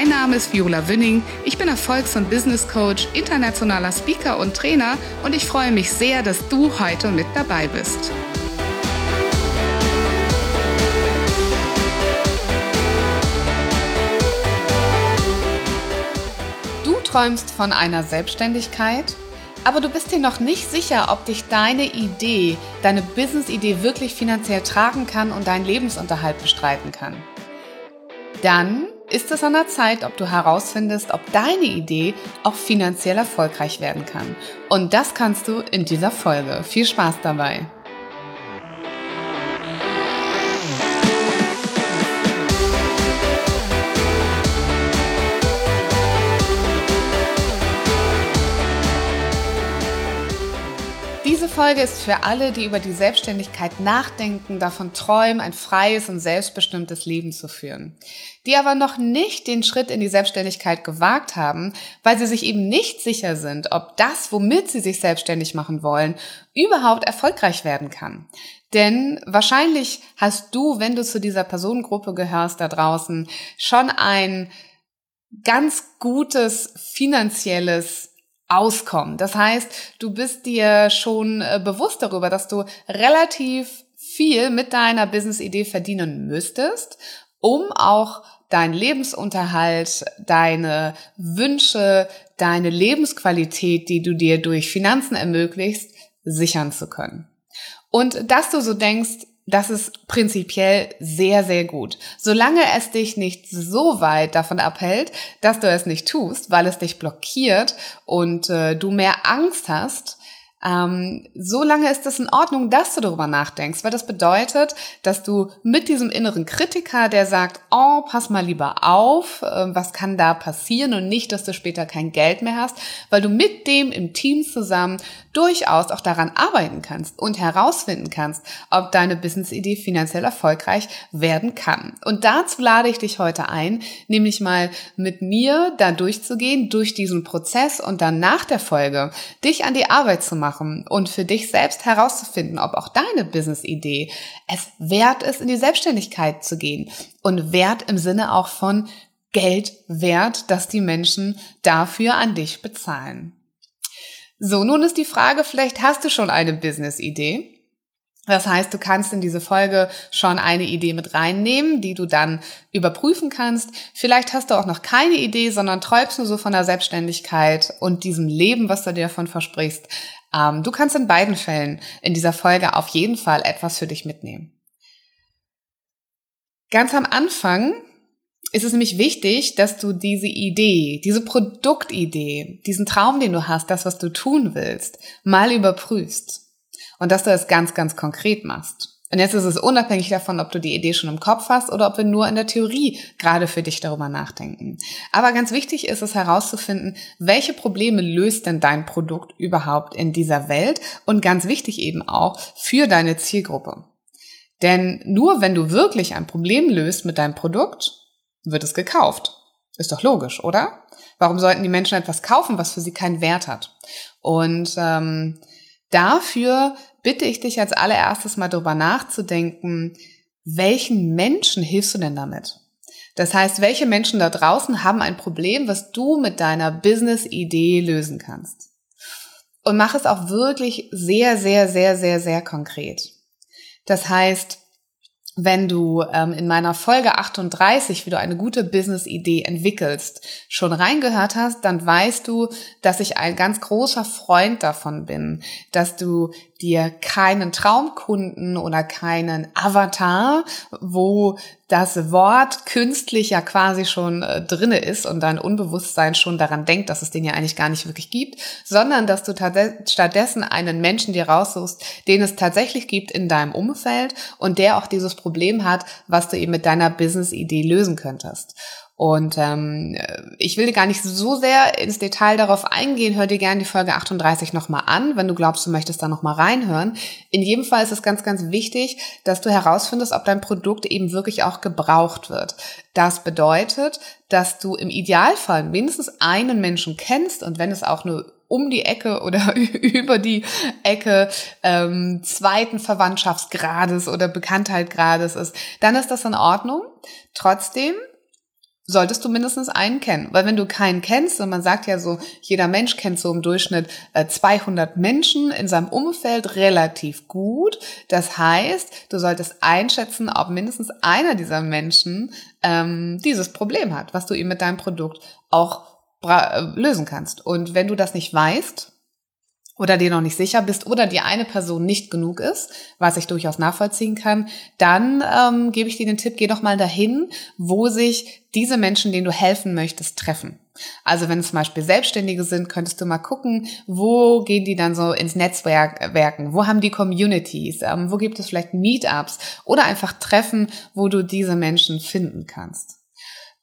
Mein Name ist Viola Wünning. Ich bin Erfolgs- und Business Coach, internationaler Speaker und Trainer und ich freue mich sehr, dass du heute mit dabei bist. Du träumst von einer Selbstständigkeit, aber du bist dir noch nicht sicher, ob dich deine Idee, deine Business-Idee wirklich finanziell tragen kann und deinen Lebensunterhalt bestreiten kann. Dann ist es an der Zeit, ob du herausfindest, ob deine Idee auch finanziell erfolgreich werden kann. Und das kannst du in dieser Folge. Viel Spaß dabei! Folge ist für alle, die über die Selbstständigkeit nachdenken, davon träumen, ein freies und selbstbestimmtes Leben zu führen. Die aber noch nicht den Schritt in die Selbstständigkeit gewagt haben, weil sie sich eben nicht sicher sind, ob das, womit sie sich selbstständig machen wollen, überhaupt erfolgreich werden kann. Denn wahrscheinlich hast du, wenn du zu dieser Personengruppe gehörst da draußen, schon ein ganz gutes finanzielles auskommen. Das heißt, du bist dir schon äh, bewusst darüber, dass du relativ viel mit deiner Business-Idee verdienen müsstest, um auch deinen Lebensunterhalt, deine Wünsche, deine Lebensqualität, die du dir durch Finanzen ermöglicht, sichern zu können. Und dass du so denkst, das ist prinzipiell sehr, sehr gut. Solange es dich nicht so weit davon abhält, dass du es nicht tust, weil es dich blockiert und äh, du mehr Angst hast, ähm, so lange ist es in Ordnung, dass du darüber nachdenkst, weil das bedeutet, dass du mit diesem inneren Kritiker, der sagt, oh, pass mal lieber auf, äh, was kann da passieren und nicht, dass du später kein Geld mehr hast, weil du mit dem im Team zusammen durchaus auch daran arbeiten kannst und herausfinden kannst, ob deine Business-Idee finanziell erfolgreich werden kann. Und dazu lade ich dich heute ein, nämlich mal mit mir da durchzugehen, durch diesen Prozess und dann nach der Folge dich an die Arbeit zu machen und für dich selbst herauszufinden, ob auch deine Business-Idee es wert ist, in die Selbstständigkeit zu gehen und wert im Sinne auch von Geld wert, dass die Menschen dafür an dich bezahlen. So, nun ist die Frage, vielleicht hast du schon eine Business-Idee. Das heißt, du kannst in diese Folge schon eine Idee mit reinnehmen, die du dann überprüfen kannst. Vielleicht hast du auch noch keine Idee, sondern träumst nur so von der Selbstständigkeit und diesem Leben, was du dir davon versprichst. Ähm, du kannst in beiden Fällen in dieser Folge auf jeden Fall etwas für dich mitnehmen. Ganz am Anfang ist es nämlich wichtig, dass du diese Idee, diese Produktidee, diesen Traum, den du hast, das, was du tun willst, mal überprüfst. Und dass du es ganz, ganz konkret machst. Und jetzt ist es unabhängig davon, ob du die Idee schon im Kopf hast oder ob wir nur in der Theorie gerade für dich darüber nachdenken. Aber ganz wichtig ist es herauszufinden, welche Probleme löst denn dein Produkt überhaupt in dieser Welt und ganz wichtig eben auch für deine Zielgruppe. Denn nur wenn du wirklich ein Problem löst mit deinem Produkt, wird es gekauft. Ist doch logisch, oder? Warum sollten die Menschen etwas kaufen, was für sie keinen Wert hat? Und ähm, dafür bitte ich dich als allererstes mal darüber nachzudenken, welchen Menschen hilfst du denn damit? Das heißt, welche Menschen da draußen haben ein Problem, was du mit deiner Business-Idee lösen kannst? Und mach es auch wirklich sehr, sehr, sehr, sehr, sehr konkret. Das heißt, wenn du ähm, in meiner Folge 38, wie du eine gute Business-Idee entwickelst, schon reingehört hast, dann weißt du, dass ich ein ganz großer Freund davon bin, dass du dir keinen Traumkunden oder keinen Avatar, wo das Wort künstlich ja quasi schon äh, drinne ist und dein Unbewusstsein schon daran denkt, dass es den ja eigentlich gar nicht wirklich gibt, sondern dass du stattdessen einen Menschen dir raussuchst, den es tatsächlich gibt in deinem Umfeld und der auch dieses Problem Problem hat, was du eben mit deiner Business-Idee lösen könntest. Und ähm, ich will gar nicht so sehr ins Detail darauf eingehen. Hör dir gerne die Folge 38 nochmal an, wenn du glaubst, du möchtest da nochmal reinhören. In jedem Fall ist es ganz, ganz wichtig, dass du herausfindest, ob dein Produkt eben wirklich auch gebraucht wird. Das bedeutet, dass du im Idealfall mindestens einen Menschen kennst und wenn es auch nur um die Ecke oder über die Ecke ähm, zweiten Verwandtschaftsgrades oder Bekanntheitgrades ist, dann ist das in Ordnung. Trotzdem solltest du mindestens einen kennen. Weil wenn du keinen kennst, und man sagt ja so, jeder Mensch kennt so im Durchschnitt 200 äh, Menschen in seinem Umfeld relativ gut. Das heißt, du solltest einschätzen, ob mindestens einer dieser Menschen ähm, dieses Problem hat, was du ihm mit deinem Produkt auch äh, lösen kannst. Und wenn du das nicht weißt, oder dir noch nicht sicher bist oder die eine Person nicht genug ist, was ich durchaus nachvollziehen kann, dann ähm, gebe ich dir den Tipp, geh doch mal dahin, wo sich diese Menschen, denen du helfen möchtest, treffen. Also wenn es zum Beispiel Selbstständige sind, könntest du mal gucken, wo gehen die dann so ins Netzwerk werken, wo haben die Communities, ähm, wo gibt es vielleicht Meetups oder einfach Treffen, wo du diese Menschen finden kannst.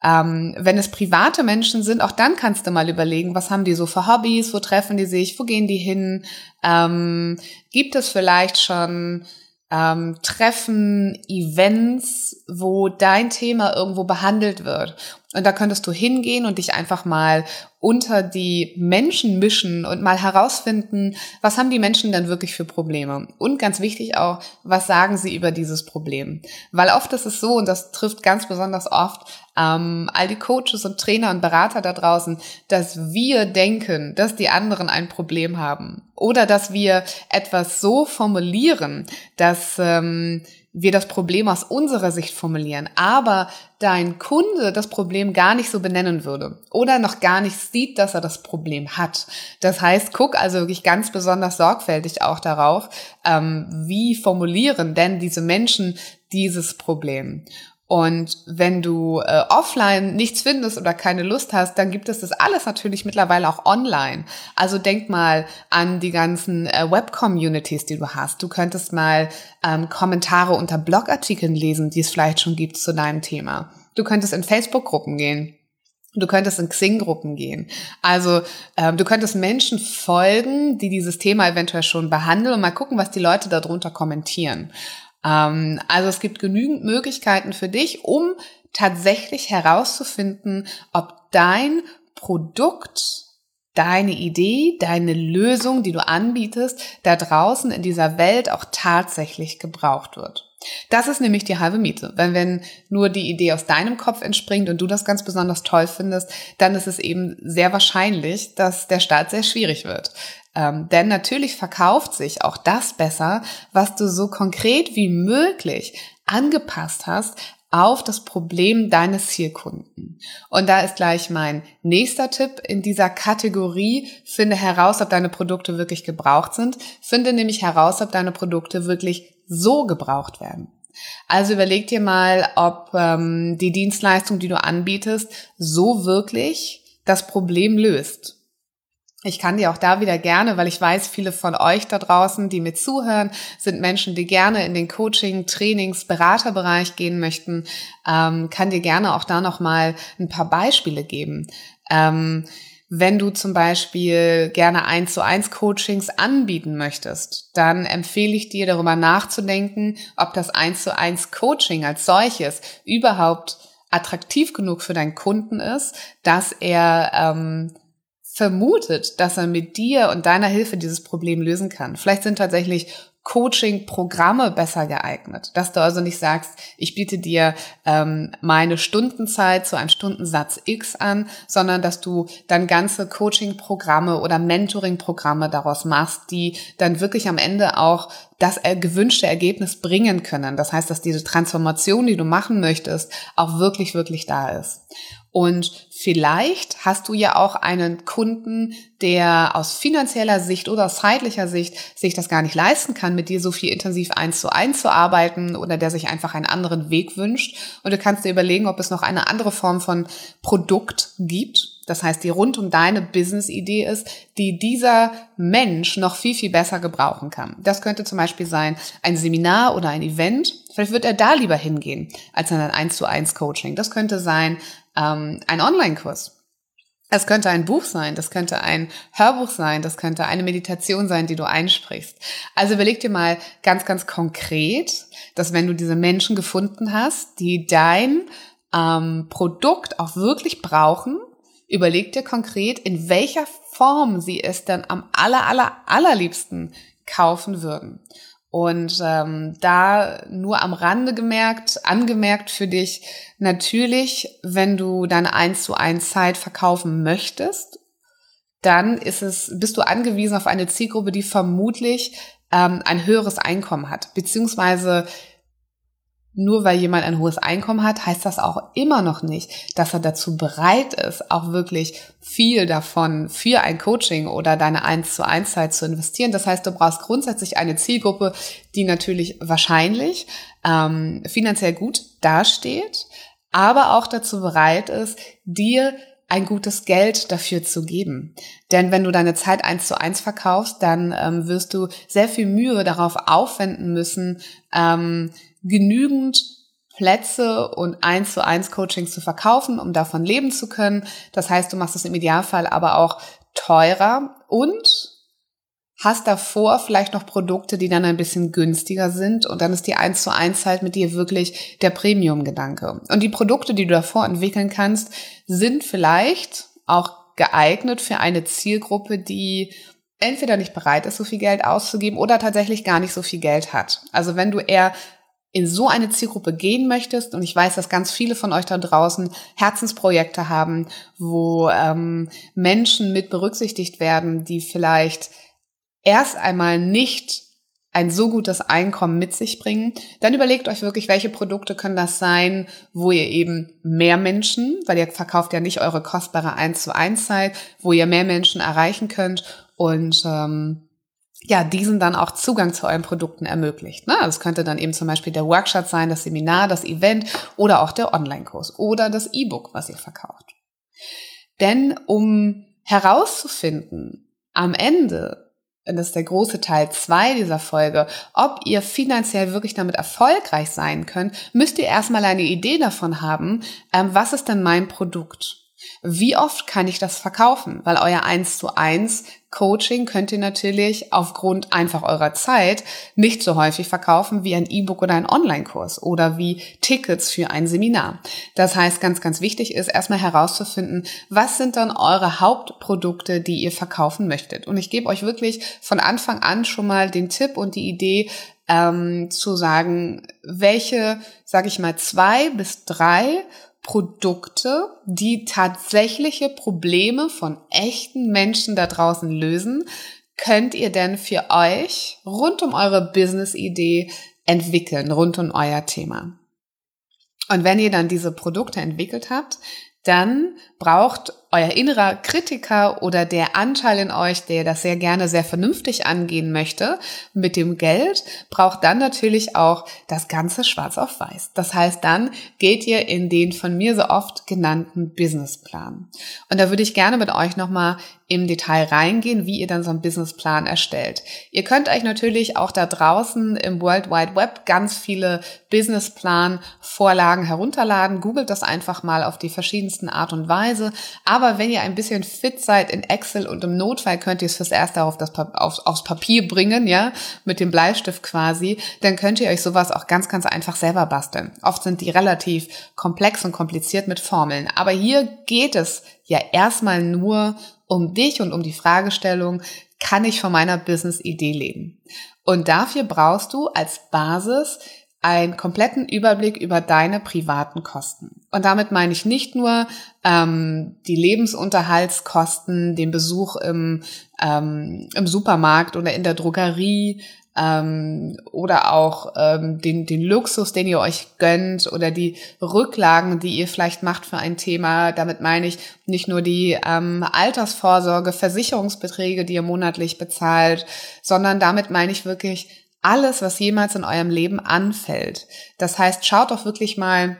Ähm, wenn es private Menschen sind, auch dann kannst du mal überlegen, was haben die so für Hobbys, wo treffen die sich, wo gehen die hin? Ähm, gibt es vielleicht schon ähm, Treffen, Events, wo dein Thema irgendwo behandelt wird? Und da könntest du hingehen und dich einfach mal unter die Menschen mischen und mal herausfinden, was haben die Menschen denn wirklich für Probleme? Und ganz wichtig auch, was sagen sie über dieses Problem? Weil oft ist es so, und das trifft ganz besonders oft ähm, all die Coaches und Trainer und Berater da draußen, dass wir denken, dass die anderen ein Problem haben. Oder dass wir etwas so formulieren, dass ähm, wir das Problem aus unserer Sicht formulieren, aber dein Kunde das Problem gar nicht so benennen würde oder noch gar nicht sieht, dass er das Problem hat. Das heißt, guck also wirklich ganz besonders sorgfältig auch darauf, ähm, wie formulieren denn diese Menschen dieses Problem. Und wenn du äh, offline nichts findest oder keine Lust hast, dann gibt es das alles natürlich mittlerweile auch online. Also denk mal an die ganzen äh, Web-Communities, die du hast. Du könntest mal ähm, Kommentare unter Blogartikeln lesen, die es vielleicht schon gibt zu deinem Thema. Du könntest in Facebook-Gruppen gehen. Du könntest in Xing-Gruppen gehen. Also ähm, du könntest Menschen folgen, die dieses Thema eventuell schon behandeln und mal gucken, was die Leute darunter kommentieren. Ähm, also es gibt genügend Möglichkeiten für dich, um tatsächlich herauszufinden, ob dein Produkt, deine Idee, deine Lösung, die du anbietest, da draußen in dieser Welt auch tatsächlich gebraucht wird. Das ist nämlich die halbe Miete. Wenn, wenn nur die Idee aus deinem Kopf entspringt und du das ganz besonders toll findest, dann ist es eben sehr wahrscheinlich, dass der Start sehr schwierig wird. Ähm, denn natürlich verkauft sich auch das besser, was du so konkret wie möglich angepasst hast auf das Problem deines Zielkunden. Und da ist gleich mein nächster Tipp in dieser Kategorie. Finde heraus, ob deine Produkte wirklich gebraucht sind. Finde nämlich heraus, ob deine Produkte wirklich so gebraucht werden. Also überleg dir mal, ob ähm, die Dienstleistung, die du anbietest, so wirklich das Problem löst. Ich kann dir auch da wieder gerne, weil ich weiß, viele von euch da draußen, die mir zuhören, sind Menschen, die gerne in den Coaching, Trainings, Beraterbereich gehen möchten, ähm, kann dir gerne auch da nochmal ein paar Beispiele geben. Ähm, wenn du zum Beispiel gerne eins zu eins Coachings anbieten möchtest, dann empfehle ich dir darüber nachzudenken, ob das eins zu eins Coaching als solches überhaupt attraktiv genug für deinen Kunden ist, dass er ähm, vermutet, dass er mit dir und deiner Hilfe dieses Problem lösen kann. Vielleicht sind tatsächlich Coaching-Programme besser geeignet. Dass du also nicht sagst, ich biete dir ähm, meine Stundenzeit zu einem Stundensatz X an, sondern dass du dann ganze Coaching-Programme oder Mentoring-Programme daraus machst, die dann wirklich am Ende auch das gewünschte Ergebnis bringen können. Das heißt, dass diese Transformation, die du machen möchtest, auch wirklich, wirklich da ist. Und vielleicht hast du ja auch einen Kunden, der aus finanzieller Sicht oder aus zeitlicher Sicht sich das gar nicht leisten kann, mit dir so viel intensiv eins zu eins zu arbeiten oder der sich einfach einen anderen Weg wünscht. Und du kannst dir überlegen, ob es noch eine andere Form von Produkt gibt, das heißt, die rund um deine Business-Idee ist, die dieser Mensch noch viel, viel besser gebrauchen kann. Das könnte zum Beispiel sein ein Seminar oder ein Event. Vielleicht wird er da lieber hingehen als in ein 1 zu 1 Coaching. Das könnte sein ähm, ein Online-Kurs. Es könnte ein Buch sein, das könnte ein Hörbuch sein, das könnte eine Meditation sein, die du einsprichst. Also überleg dir mal ganz, ganz konkret, dass wenn du diese Menschen gefunden hast, die dein ähm, Produkt auch wirklich brauchen, Überleg dir konkret, in welcher Form sie es dann am aller, aller, allerliebsten kaufen würden. Und ähm, da nur am Rande gemerkt, angemerkt für dich, natürlich, wenn du deine 1 zu 1 Zeit verkaufen möchtest, dann ist es, bist du angewiesen auf eine Zielgruppe, die vermutlich ähm, ein höheres Einkommen hat, beziehungsweise nur weil jemand ein hohes Einkommen hat, heißt das auch immer noch nicht, dass er dazu bereit ist, auch wirklich viel davon für ein Coaching oder deine 1 zu 1 Zeit zu investieren. Das heißt, du brauchst grundsätzlich eine Zielgruppe, die natürlich wahrscheinlich ähm, finanziell gut dasteht, aber auch dazu bereit ist, dir ein gutes Geld dafür zu geben. Denn wenn du deine Zeit eins zu eins verkaufst, dann ähm, wirst du sehr viel Mühe darauf aufwenden müssen, ähm, genügend Plätze und eins zu eins Coachings zu verkaufen, um davon leben zu können. Das heißt, du machst es im Idealfall aber auch teurer und hast davor vielleicht noch Produkte, die dann ein bisschen günstiger sind und dann ist die eins zu eins halt mit dir wirklich der Premium-Gedanke. Und die Produkte, die du davor entwickeln kannst, sind vielleicht auch geeignet für eine Zielgruppe, die entweder nicht bereit ist, so viel Geld auszugeben oder tatsächlich gar nicht so viel Geld hat. Also wenn du eher in so eine Zielgruppe gehen möchtest, und ich weiß, dass ganz viele von euch da draußen Herzensprojekte haben, wo ähm, Menschen mit berücksichtigt werden, die vielleicht erst einmal nicht ein so gutes Einkommen mit sich bringen, dann überlegt euch wirklich, welche Produkte können das sein, wo ihr eben mehr Menschen, weil ihr verkauft ja nicht eure kostbare 1 zu 1 Zeit, wo ihr mehr Menschen erreichen könnt. Und ähm, ja, diesen dann auch Zugang zu euren Produkten ermöglicht. Ne? Das könnte dann eben zum Beispiel der Workshop sein, das Seminar, das Event oder auch der Online-Kurs oder das E-Book, was ihr verkauft. Denn um herauszufinden, am Ende, das ist der große Teil zwei dieser Folge, ob ihr finanziell wirklich damit erfolgreich sein könnt, müsst ihr erstmal eine Idee davon haben, ähm, was ist denn mein Produkt? Wie oft kann ich das verkaufen? Weil euer 1 zu 1 Coaching könnt ihr natürlich aufgrund einfach eurer Zeit nicht so häufig verkaufen wie ein E-Book oder ein Online-Kurs oder wie Tickets für ein Seminar. Das heißt, ganz, ganz wichtig ist erstmal herauszufinden, was sind dann eure Hauptprodukte, die ihr verkaufen möchtet. Und ich gebe euch wirklich von Anfang an schon mal den Tipp und die Idee, ähm, zu sagen, welche, sage ich mal, zwei bis drei Produkte, die tatsächliche Probleme von echten Menschen da draußen lösen, könnt ihr denn für euch rund um eure Business-Idee entwickeln, rund um euer Thema. Und wenn ihr dann diese Produkte entwickelt habt, dann braucht euer innerer Kritiker oder der Anteil in euch, der das sehr gerne sehr vernünftig angehen möchte mit dem Geld, braucht dann natürlich auch das Ganze schwarz auf weiß. Das heißt, dann geht ihr in den von mir so oft genannten Businessplan. Und da würde ich gerne mit euch nochmal im Detail reingehen, wie ihr dann so einen Businessplan erstellt. Ihr könnt euch natürlich auch da draußen im World Wide Web ganz viele Businessplan-Vorlagen herunterladen. Googelt das einfach mal auf die verschiedensten Art und Weise. Aber wenn ihr ein bisschen fit seid in Excel und im Notfall könnt ihr es fürs Erste auf das, auf, aufs Papier bringen, ja, mit dem Bleistift quasi, dann könnt ihr euch sowas auch ganz, ganz einfach selber basteln. Oft sind die relativ komplex und kompliziert mit Formeln. Aber hier geht es ja erstmal nur um dich und um die Fragestellung, kann ich von meiner Business-Idee leben? Und dafür brauchst du als Basis einen kompletten Überblick über deine privaten Kosten. Und damit meine ich nicht nur ähm, die Lebensunterhaltskosten, den Besuch im, ähm, im Supermarkt oder in der Drogerie, ähm, oder auch ähm, den, den Luxus, den ihr euch gönnt oder die Rücklagen, die ihr vielleicht macht für ein Thema. Damit meine ich nicht nur die ähm, Altersvorsorge, Versicherungsbeträge, die ihr monatlich bezahlt, sondern damit meine ich wirklich alles, was jemals in eurem Leben anfällt. Das heißt, schaut doch wirklich mal,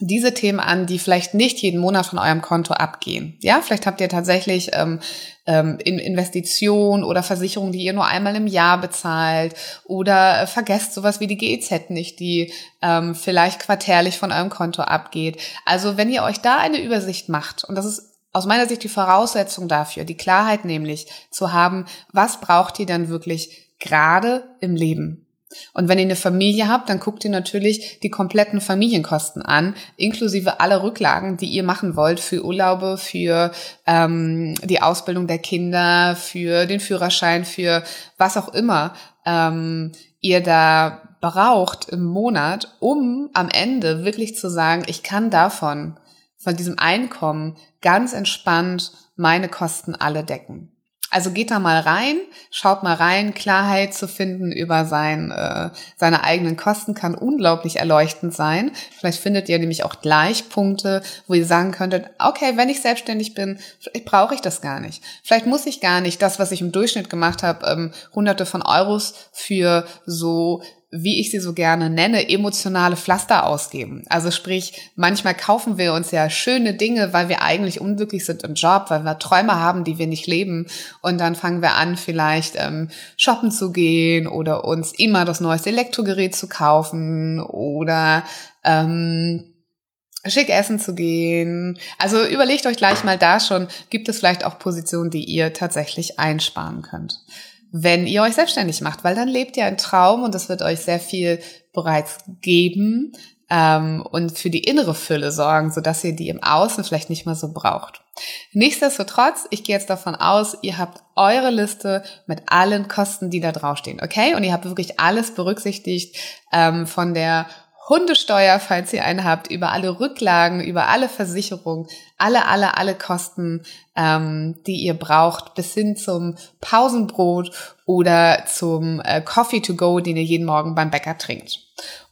diese Themen an, die vielleicht nicht jeden Monat von eurem Konto abgehen. Ja, vielleicht habt ihr tatsächlich ähm, ähm, in Investitionen oder Versicherungen, die ihr nur einmal im Jahr bezahlt oder äh, vergesst sowas wie die GEZ nicht, die ähm, vielleicht quartärlich von eurem Konto abgeht. Also wenn ihr euch da eine Übersicht macht, und das ist aus meiner Sicht die Voraussetzung dafür, die Klarheit nämlich zu haben, was braucht ihr dann wirklich gerade im Leben? Und wenn ihr eine Familie habt, dann guckt ihr natürlich die kompletten Familienkosten an, inklusive aller Rücklagen, die ihr machen wollt für Urlaube, für ähm, die Ausbildung der Kinder, für den Führerschein, für was auch immer ähm, ihr da braucht im Monat, um am Ende wirklich zu sagen, ich kann davon, von diesem Einkommen ganz entspannt meine Kosten alle decken. Also geht da mal rein, schaut mal rein, Klarheit zu finden über sein, äh, seine eigenen Kosten kann unglaublich erleuchtend sein. Vielleicht findet ihr nämlich auch Gleichpunkte, wo ihr sagen könntet, okay, wenn ich selbstständig bin, brauche ich das gar nicht. Vielleicht muss ich gar nicht das, was ich im Durchschnitt gemacht habe, ähm, hunderte von Euros für so wie ich sie so gerne nenne, emotionale Pflaster ausgeben. Also sprich, manchmal kaufen wir uns ja schöne Dinge, weil wir eigentlich unglücklich sind im Job, weil wir Träume haben, die wir nicht leben. Und dann fangen wir an, vielleicht ähm, shoppen zu gehen oder uns immer das neueste Elektrogerät zu kaufen oder ähm, schick essen zu gehen. Also überlegt euch gleich mal da schon, gibt es vielleicht auch Positionen, die ihr tatsächlich einsparen könnt wenn ihr euch selbstständig macht, weil dann lebt ihr einen Traum und das wird euch sehr viel bereits geben ähm, und für die innere Fülle sorgen, sodass ihr die im Außen vielleicht nicht mehr so braucht. Nichtsdestotrotz, ich gehe jetzt davon aus, ihr habt eure Liste mit allen Kosten, die da draufstehen, okay? Und ihr habt wirklich alles berücksichtigt ähm, von der Hundesteuer, falls ihr einen habt, über alle Rücklagen, über alle Versicherungen, alle, alle, alle Kosten, ähm, die ihr braucht, bis hin zum Pausenbrot oder zum äh, Coffee to go, den ihr jeden Morgen beim Bäcker trinkt.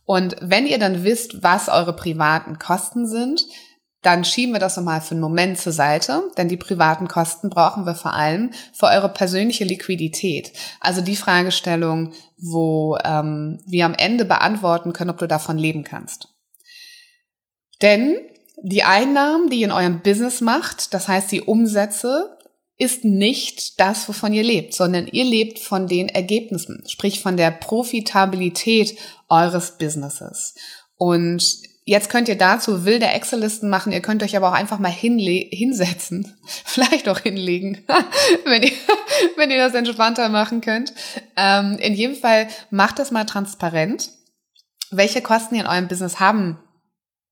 Und wenn ihr dann wisst, was eure privaten Kosten sind, dann schieben wir das nochmal für einen Moment zur Seite, denn die privaten Kosten brauchen wir vor allem für eure persönliche Liquidität. Also die Fragestellung, wo ähm, wir am Ende beantworten können, ob du davon leben kannst. Denn die Einnahmen, die ihr in eurem Business macht, das heißt die Umsätze, ist nicht das, wovon ihr lebt, sondern ihr lebt von den Ergebnissen, sprich von der Profitabilität eures Businesses. Und Jetzt könnt ihr dazu wilde Excel-Listen machen. Ihr könnt euch aber auch einfach mal hinsetzen. Vielleicht auch hinlegen, wenn, ihr, wenn ihr das entspannter machen könnt. Ähm, in jedem Fall macht das mal transparent, welche Kosten ihr in eurem Business haben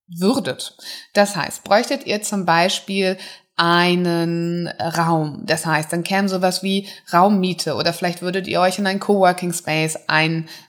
würdet. Das heißt, bräuchtet ihr zum Beispiel einen Raum. Das heißt, dann käme sowas wie Raummiete oder vielleicht würdet ihr euch in einen Coworking Space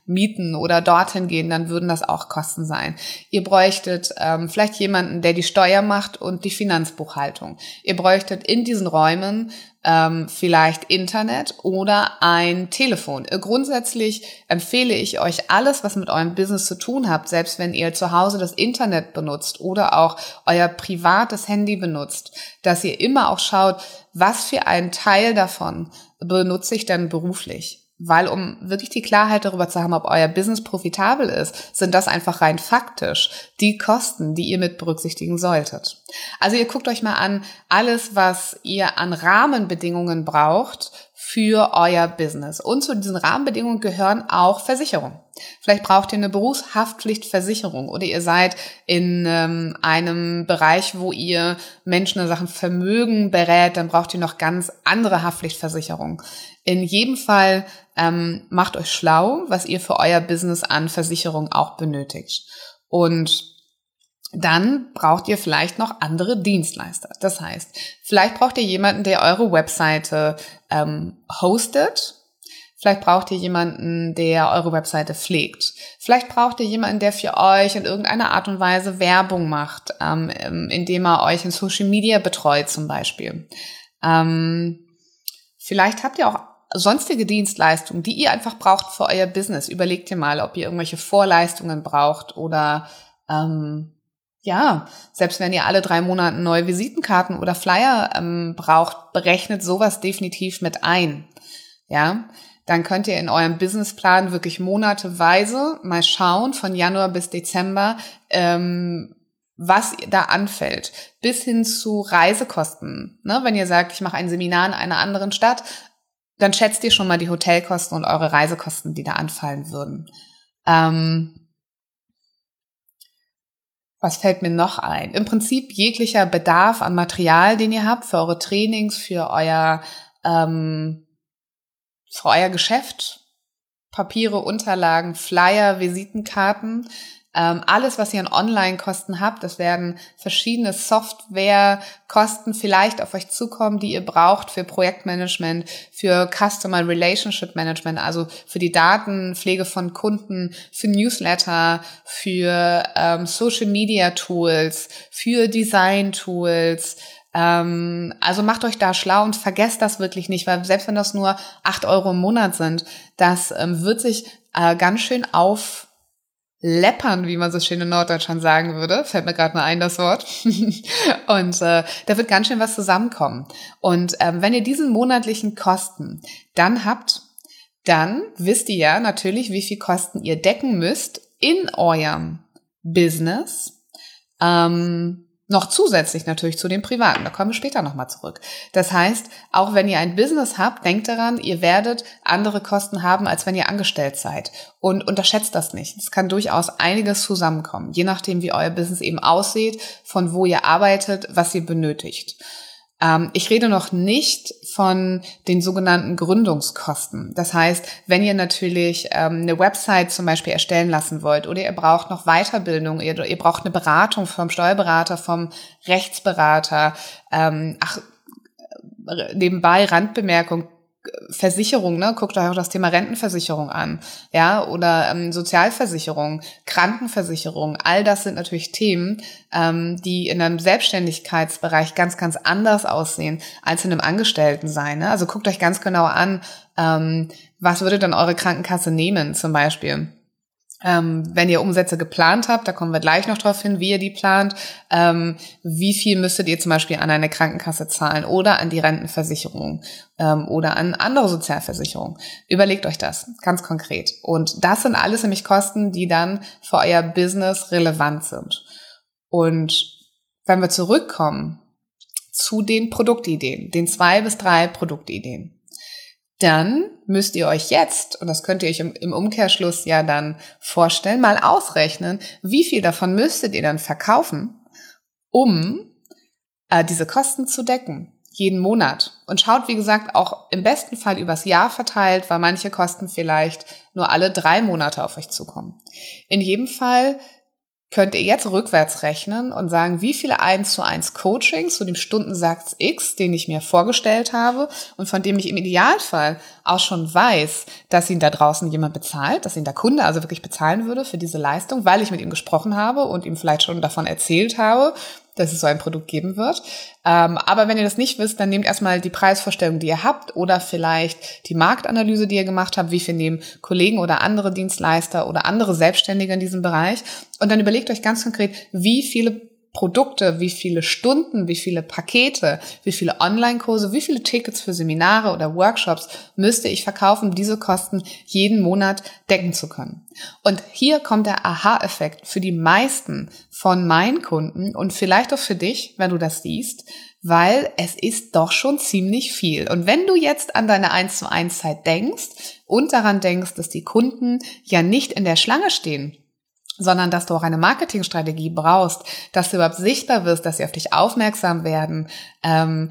einmieten oder dorthin gehen, dann würden das auch Kosten sein. Ihr bräuchtet ähm, vielleicht jemanden, der die Steuer macht und die Finanzbuchhaltung. Ihr bräuchtet in diesen Räumen ähm, vielleicht Internet oder ein Telefon. Äh, grundsätzlich empfehle ich euch alles, was mit eurem Business zu tun habt, selbst wenn ihr zu Hause das Internet benutzt oder auch euer privates Handy benutzt, dass ihr immer auch schaut, was für einen Teil davon benutze ich denn beruflich. Weil um wirklich die Klarheit darüber zu haben, ob euer Business profitabel ist, sind das einfach rein faktisch die Kosten, die ihr mit berücksichtigen solltet. Also ihr guckt euch mal an, alles, was ihr an Rahmenbedingungen braucht für euer Business. Und zu diesen Rahmenbedingungen gehören auch Versicherungen. Vielleicht braucht ihr eine Berufshaftpflichtversicherung oder ihr seid in ähm, einem Bereich, wo ihr Menschen in Sachen Vermögen berät, dann braucht ihr noch ganz andere Haftpflichtversicherungen. In jedem Fall ähm, macht euch schlau, was ihr für euer Business an Versicherung auch benötigt. Und dann braucht ihr vielleicht noch andere Dienstleister. Das heißt, vielleicht braucht ihr jemanden, der eure Webseite ähm, hostet. Vielleicht braucht ihr jemanden, der eure Webseite pflegt. Vielleicht braucht ihr jemanden, der für euch in irgendeiner Art und Weise Werbung macht, ähm, indem er euch in Social Media betreut zum Beispiel. Ähm, vielleicht habt ihr auch sonstige Dienstleistungen, die ihr einfach braucht für euer Business. Überlegt ihr mal, ob ihr irgendwelche Vorleistungen braucht oder ähm, ja, selbst wenn ihr alle drei Monate neue Visitenkarten oder Flyer ähm, braucht, berechnet sowas definitiv mit ein. Ja, dann könnt ihr in eurem Businessplan wirklich monateweise mal schauen, von Januar bis Dezember, ähm, was da anfällt, bis hin zu Reisekosten. Ne? Wenn ihr sagt, ich mache ein Seminar in einer anderen Stadt, dann schätzt ihr schon mal die Hotelkosten und eure Reisekosten, die da anfallen würden. Ähm, was fällt mir noch ein? Im Prinzip jeglicher Bedarf an Material, den ihr habt für eure Trainings, für euer, ähm, für euer Geschäft, Papiere, Unterlagen, Flyer, Visitenkarten, ähm, alles, was ihr an Online-Kosten habt, das werden verschiedene Software-Kosten vielleicht auf euch zukommen, die ihr braucht für Projektmanagement, für Customer Relationship Management, also für die Datenpflege von Kunden, für Newsletter, für ähm, Social Media Tools, für Design Tools, ähm, also macht euch da schlau und vergesst das wirklich nicht, weil selbst wenn das nur acht Euro im Monat sind, das ähm, wird sich äh, ganz schön auf läppern, wie man so schön in Norddeutschland sagen würde. Fällt mir gerade mal ein, das Wort. und äh, da wird ganz schön was zusammenkommen. Und ähm, wenn ihr diesen monatlichen Kosten dann habt, dann wisst ihr ja natürlich, wie viel Kosten ihr decken müsst in eurem Business. Ähm, noch zusätzlich natürlich zu den privaten, da kommen wir später nochmal zurück. Das heißt, auch wenn ihr ein Business habt, denkt daran, ihr werdet andere Kosten haben, als wenn ihr angestellt seid. Und unterschätzt das nicht. Es kann durchaus einiges zusammenkommen, je nachdem, wie euer Business eben aussieht, von wo ihr arbeitet, was ihr benötigt. Ähm, ich rede noch nicht von den sogenannten Gründungskosten. Das heißt, wenn ihr natürlich ähm, eine Website zum Beispiel erstellen lassen wollt oder ihr braucht noch Weiterbildung, ihr, ihr braucht eine Beratung vom Steuerberater, vom Rechtsberater, ähm, ach, nebenbei Randbemerkung, Versicherung, ne? Guckt euch auch das Thema Rentenversicherung an, ja, oder ähm, Sozialversicherung, Krankenversicherung. All das sind natürlich Themen, ähm, die in einem Selbstständigkeitsbereich ganz, ganz anders aussehen als in einem Angestelltensein. Ne? Also guckt euch ganz genau an, ähm, was würde dann eure Krankenkasse nehmen, zum Beispiel ähm, wenn ihr Umsätze geplant habt, da kommen wir gleich noch drauf hin, wie ihr die plant, ähm, wie viel müsstet ihr zum Beispiel an eine Krankenkasse zahlen oder an die Rentenversicherung ähm, oder an andere Sozialversicherungen. Überlegt euch das ganz konkret. Und das sind alles nämlich Kosten, die dann für euer Business relevant sind. Und wenn wir zurückkommen zu den Produktideen, den zwei bis drei Produktideen, dann müsst ihr euch jetzt, und das könnt ihr euch im, Umkehrschluss ja dann vorstellen, mal ausrechnen, wie viel davon müsstet ihr dann verkaufen, um äh, diese Kosten zu decken. Jeden Monat. Und schaut, wie gesagt, auch im besten Fall übers Jahr verteilt, weil manche Kosten vielleicht nur alle drei Monate auf euch zukommen. In jedem Fall könnt ihr jetzt rückwärts rechnen und sagen, wie viele 1 zu 1 Coachings zu dem Stundensatz X, den ich mir vorgestellt habe und von dem ich im Idealfall auch schon weiß, dass ihn da draußen jemand bezahlt, dass ihn der Kunde also wirklich bezahlen würde für diese Leistung, weil ich mit ihm gesprochen habe und ihm vielleicht schon davon erzählt habe, dass es so ein Produkt geben wird. Ähm, aber wenn ihr das nicht wisst, dann nehmt erstmal die Preisvorstellung, die ihr habt oder vielleicht die Marktanalyse, die ihr gemacht habt, wie viel nehmen Kollegen oder andere Dienstleister oder andere Selbstständige in diesem Bereich. Und dann überlegt euch ganz konkret, wie viele Produkte, wie viele Stunden, wie viele Pakete, wie viele Online-Kurse, wie viele Tickets für Seminare oder Workshops müsste ich verkaufen, diese Kosten jeden Monat decken zu können. Und hier kommt der Aha-Effekt für die meisten von meinen Kunden und vielleicht auch für dich, wenn du das siehst, weil es ist doch schon ziemlich viel. Und wenn du jetzt an deine 1 zu 1 Zeit denkst und daran denkst, dass die Kunden ja nicht in der Schlange stehen, sondern dass du auch eine Marketingstrategie brauchst, dass du überhaupt sichtbar wirst, dass sie auf dich aufmerksam werden, ähm,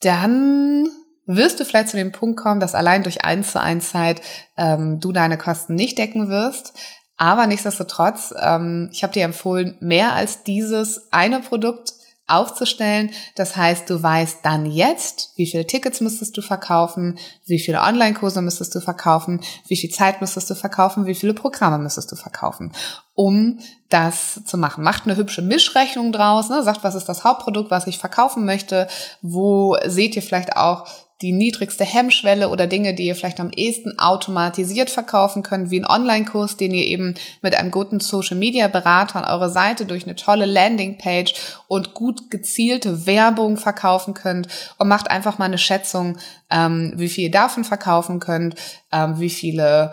dann wirst du vielleicht zu dem Punkt kommen, dass allein durch eins zu eins Zeit ähm, du deine Kosten nicht decken wirst. Aber nichtsdestotrotz, ähm, ich habe dir empfohlen, mehr als dieses eine Produkt aufzustellen. Das heißt, du weißt dann jetzt, wie viele Tickets müsstest du verkaufen, wie viele Online-Kurse müsstest du verkaufen, wie viel Zeit müsstest du verkaufen, wie viele Programme müsstest du verkaufen, um das zu machen. Macht eine hübsche Mischrechnung draus, ne? sagt, was ist das Hauptprodukt, was ich verkaufen möchte, wo seht ihr vielleicht auch die niedrigste Hemmschwelle oder Dinge, die ihr vielleicht am ehesten automatisiert verkaufen könnt, wie ein Online-Kurs, den ihr eben mit einem guten Social-Media-Berater an eurer Seite durch eine tolle Landing-Page und gut gezielte Werbung verkaufen könnt und macht einfach mal eine Schätzung, ähm, wie viel ihr davon verkaufen könnt, ähm, wie viele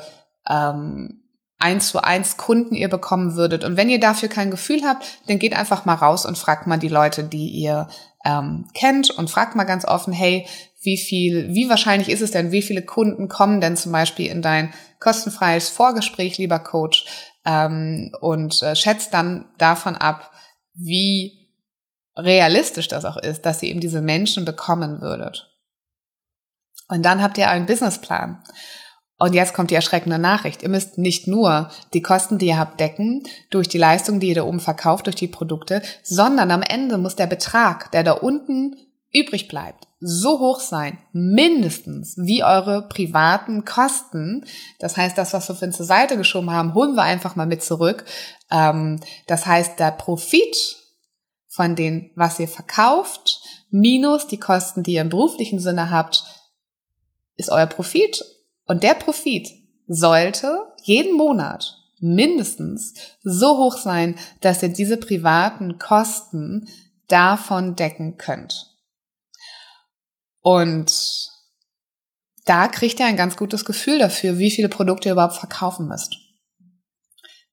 ähm, eins zu eins Kunden ihr bekommen würdet. Und wenn ihr dafür kein Gefühl habt, dann geht einfach mal raus und fragt mal die Leute, die ihr ähm, kennt und fragt mal ganz offen, hey, wie viel, wie wahrscheinlich ist es denn, wie viele Kunden kommen denn zum Beispiel in dein kostenfreies Vorgespräch, lieber Coach, ähm, und äh, schätzt dann davon ab, wie realistisch das auch ist, dass ihr eben diese Menschen bekommen würdet. Und dann habt ihr einen Businessplan. Und jetzt kommt die erschreckende Nachricht. Ihr müsst nicht nur die Kosten, die ihr habt, decken durch die Leistung, die ihr da oben verkauft, durch die Produkte, sondern am Ende muss der Betrag, der da unten übrig bleibt, so hoch sein, mindestens wie eure privaten Kosten. Das heißt, das, was wir für zur Seite geschoben haben, holen wir einfach mal mit zurück. Ähm, das heißt, der Profit von dem, was ihr verkauft, minus die Kosten, die ihr im beruflichen Sinne habt, ist euer Profit und der Profit sollte jeden Monat mindestens so hoch sein, dass ihr diese privaten Kosten davon decken könnt. Und da kriegt ihr ein ganz gutes Gefühl dafür, wie viele Produkte ihr überhaupt verkaufen müsst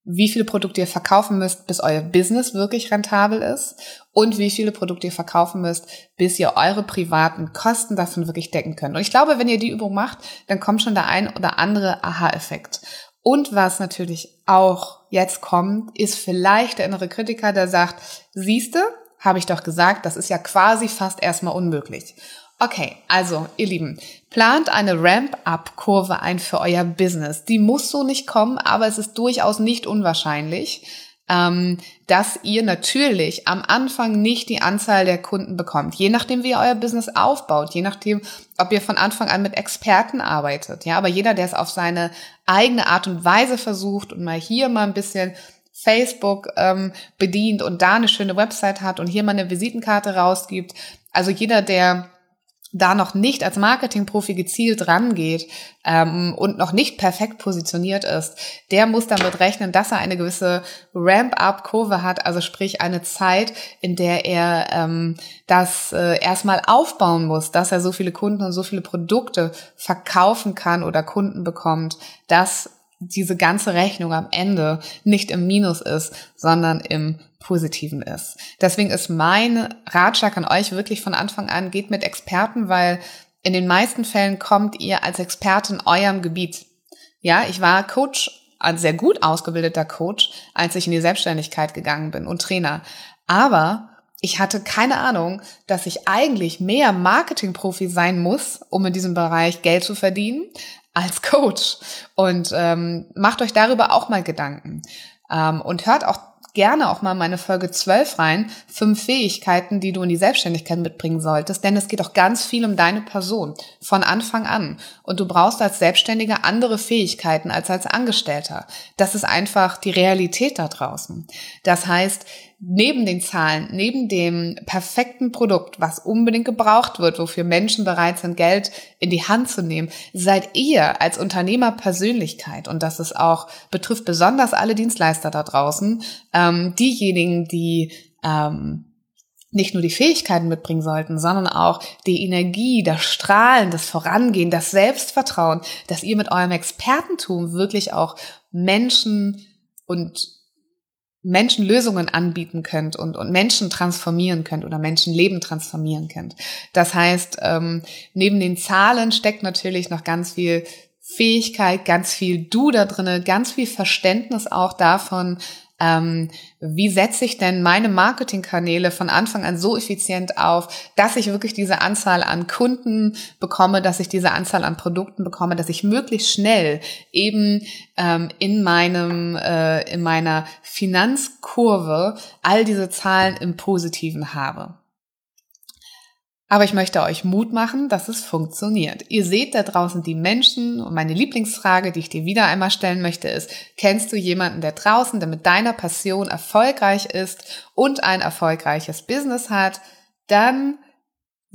wie viele Produkte ihr verkaufen müsst, bis euer Business wirklich rentabel ist und wie viele Produkte ihr verkaufen müsst, bis ihr eure privaten Kosten davon wirklich decken könnt. Und ich glaube, wenn ihr die Übung macht, dann kommt schon der ein oder andere Aha-Effekt. Und was natürlich auch jetzt kommt, ist vielleicht der innere Kritiker, der sagt, siehste, habe ich doch gesagt, das ist ja quasi fast erstmal unmöglich. Okay, also ihr Lieben, plant eine Ramp-up-Kurve ein für euer Business. Die muss so nicht kommen, aber es ist durchaus nicht unwahrscheinlich, ähm, dass ihr natürlich am Anfang nicht die Anzahl der Kunden bekommt. Je nachdem, wie ihr euer Business aufbaut, je nachdem, ob ihr von Anfang an mit Experten arbeitet. Ja, aber jeder, der es auf seine eigene Art und Weise versucht und mal hier mal ein bisschen Facebook ähm, bedient und da eine schöne Website hat und hier mal eine Visitenkarte rausgibt. Also jeder, der da noch nicht als Marketingprofi gezielt rangeht ähm, und noch nicht perfekt positioniert ist, der muss damit rechnen, dass er eine gewisse Ramp-up-Kurve hat, also sprich eine Zeit, in der er ähm, das äh, erstmal aufbauen muss, dass er so viele Kunden und so viele Produkte verkaufen kann oder Kunden bekommt, dass diese ganze Rechnung am Ende nicht im Minus ist, sondern im Positiven ist. Deswegen ist mein Ratschlag an euch wirklich von Anfang an, geht mit Experten, weil in den meisten Fällen kommt ihr als Experte in eurem Gebiet. Ja, ich war Coach, ein sehr gut ausgebildeter Coach, als ich in die Selbstständigkeit gegangen bin und Trainer. Aber ich hatte keine Ahnung, dass ich eigentlich mehr Marketingprofi sein muss, um in diesem Bereich Geld zu verdienen, als Coach. Und ähm, macht euch darüber auch mal Gedanken. Ähm, und hört auch gerne auch mal meine Folge 12 rein. Fünf Fähigkeiten, die du in die Selbstständigkeit mitbringen solltest. Denn es geht auch ganz viel um deine Person von Anfang an. Und du brauchst als Selbstständiger andere Fähigkeiten als als Angestellter. Das ist einfach die Realität da draußen. Das heißt, neben den Zahlen, neben dem perfekten Produkt, was unbedingt gebraucht wird, wofür Menschen bereit sind, Geld in die Hand zu nehmen, seid ihr als Unternehmerpersönlichkeit, und das ist auch, betrifft besonders alle Dienstleister da draußen, ähm, diejenigen, die ähm, nicht nur die Fähigkeiten mitbringen sollten, sondern auch die Energie, das Strahlen, das Vorangehen, das Selbstvertrauen, dass ihr mit eurem Expertentum wirklich auch Menschen und Menschen Lösungen anbieten könnt und, und Menschen transformieren könnt oder Menschenleben transformieren könnt. Das heißt, ähm, neben den Zahlen steckt natürlich noch ganz viel Fähigkeit, ganz viel Du da drinne, ganz viel Verständnis auch davon, ähm, wie setze ich denn meine Marketingkanäle von Anfang an so effizient auf, dass ich wirklich diese Anzahl an Kunden bekomme, dass ich diese Anzahl an Produkten bekomme, dass ich möglichst schnell eben ähm, in meinem äh, in meiner Finanzkurve all diese Zahlen im Positiven habe. Aber ich möchte euch Mut machen, dass es funktioniert. Ihr seht da draußen die Menschen und meine Lieblingsfrage, die ich dir wieder einmal stellen möchte, ist, kennst du jemanden, der draußen, der mit deiner Passion erfolgreich ist und ein erfolgreiches Business hat? Dann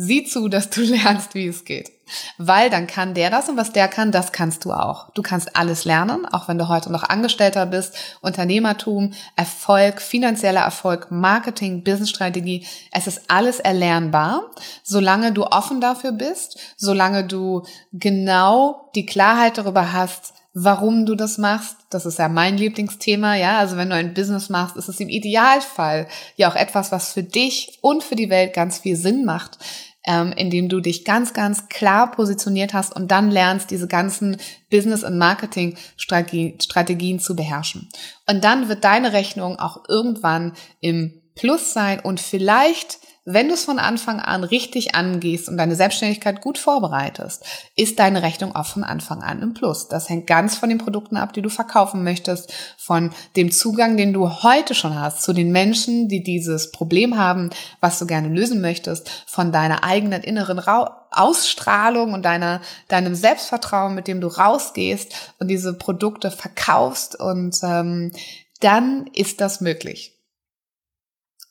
Sieh zu, dass du lernst, wie es geht. Weil dann kann der das und was der kann, das kannst du auch. Du kannst alles lernen, auch wenn du heute noch Angestellter bist. Unternehmertum, Erfolg, finanzieller Erfolg, Marketing, Businessstrategie. Es ist alles erlernbar, solange du offen dafür bist, solange du genau die Klarheit darüber hast, warum du das machst. Das ist ja mein Lieblingsthema, ja. Also wenn du ein Business machst, ist es im Idealfall ja auch etwas, was für dich und für die Welt ganz viel Sinn macht, ähm, indem du dich ganz, ganz klar positioniert hast und dann lernst, diese ganzen Business- und Marketing-Strategien zu beherrschen. Und dann wird deine Rechnung auch irgendwann im Plus sein und vielleicht wenn du es von Anfang an richtig angehst und deine Selbstständigkeit gut vorbereitest, ist deine Rechnung auch von Anfang an im Plus. Das hängt ganz von den Produkten ab, die du verkaufen möchtest, von dem Zugang, den du heute schon hast zu den Menschen, die dieses Problem haben, was du gerne lösen möchtest, von deiner eigenen inneren Ra Ausstrahlung und deiner, deinem Selbstvertrauen, mit dem du rausgehst und diese Produkte verkaufst und ähm, dann ist das möglich.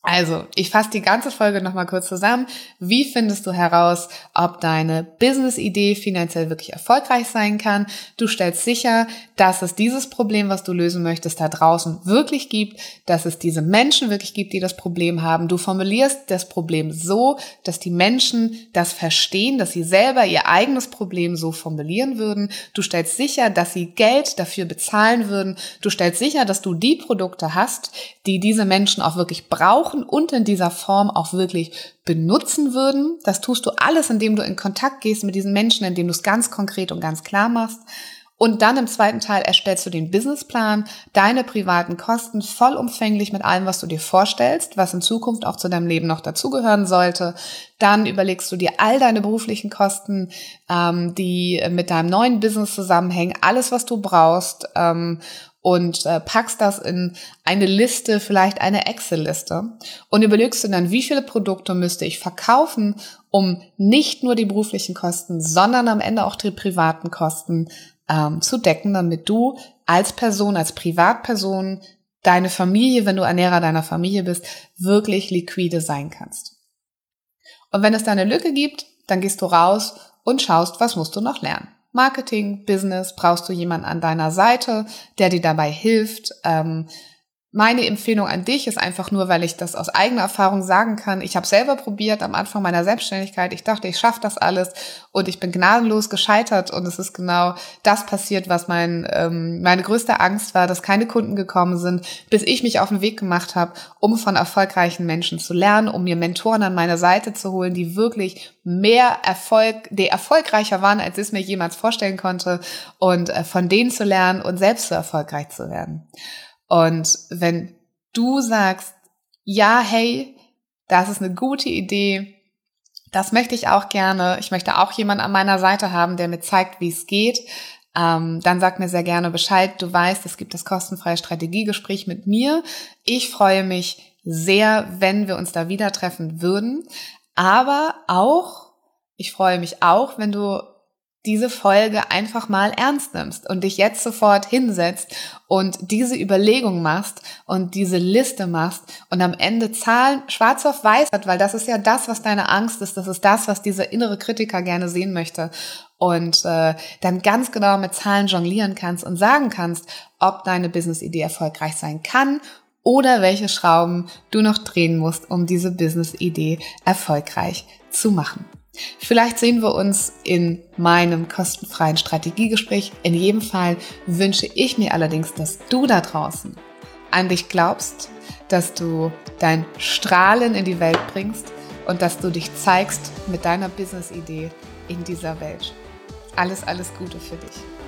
Also, ich fasse die ganze Folge nochmal kurz zusammen. Wie findest du heraus, ob deine Business-Idee finanziell wirklich erfolgreich sein kann? Du stellst sicher, dass es dieses Problem, was du lösen möchtest, da draußen wirklich gibt, dass es diese Menschen wirklich gibt, die das Problem haben. Du formulierst das Problem so, dass die Menschen das verstehen, dass sie selber ihr eigenes Problem so formulieren würden. Du stellst sicher, dass sie Geld dafür bezahlen würden. Du stellst sicher, dass du die Produkte hast, die diese Menschen auch wirklich brauchen brauchen und in dieser Form auch wirklich benutzen würden. Das tust du alles, indem du in Kontakt gehst mit diesen Menschen, indem du es ganz konkret und ganz klar machst. Und dann im zweiten Teil erstellst du den Businessplan, deine privaten Kosten vollumfänglich mit allem, was du dir vorstellst, was in Zukunft auch zu deinem Leben noch dazugehören sollte. Dann überlegst du dir all deine beruflichen Kosten, ähm, die mit deinem neuen Business zusammenhängen, alles, was du brauchst. Ähm, und äh, packst das in eine Liste, vielleicht eine Excel-Liste und überlegst du dann, wie viele Produkte müsste ich verkaufen, um nicht nur die beruflichen Kosten, sondern am Ende auch die privaten Kosten ähm, zu decken, damit du als Person, als Privatperson, deine Familie, wenn du Ernährer deiner Familie bist, wirklich liquide sein kannst. Und wenn es da eine Lücke gibt, dann gehst du raus und schaust, was musst du noch lernen. Marketing, Business, brauchst du jemanden an deiner Seite, der dir dabei hilft, ähm, meine Empfehlung an dich ist einfach nur, weil ich das aus eigener Erfahrung sagen kann. Ich habe selber probiert am Anfang meiner Selbstständigkeit. Ich dachte, ich schaffe das alles und ich bin gnadenlos gescheitert und es ist genau das passiert, was mein, ähm, meine größte Angst war, dass keine Kunden gekommen sind, bis ich mich auf den Weg gemacht habe, um von erfolgreichen Menschen zu lernen, um mir Mentoren an meine Seite zu holen, die wirklich mehr Erfolg, die erfolgreicher waren, als ich es mir jemals vorstellen konnte und äh, von denen zu lernen und selbst so erfolgreich zu werden. Und wenn du sagst, ja, hey, das ist eine gute Idee, das möchte ich auch gerne, ich möchte auch jemanden an meiner Seite haben, der mir zeigt, wie es geht, ähm, dann sag mir sehr gerne Bescheid. Du weißt, es gibt das kostenfreie Strategiegespräch mit mir. Ich freue mich sehr, wenn wir uns da wieder treffen würden. Aber auch, ich freue mich auch, wenn du diese Folge einfach mal ernst nimmst und dich jetzt sofort hinsetzt und diese Überlegung machst und diese Liste machst und am Ende Zahlen schwarz auf weiß hat, weil das ist ja das, was deine Angst ist, das ist das, was dieser innere Kritiker gerne sehen möchte und äh, dann ganz genau mit Zahlen jonglieren kannst und sagen kannst, ob deine Business-Idee erfolgreich sein kann oder welche Schrauben du noch drehen musst, um diese Business-Idee erfolgreich zu machen. Vielleicht sehen wir uns in meinem kostenfreien Strategiegespräch. In jedem Fall wünsche ich mir allerdings, dass du da draußen an dich glaubst, dass du dein Strahlen in die Welt bringst und dass du dich zeigst mit deiner Business-Idee in dieser Welt. Alles, alles Gute für dich.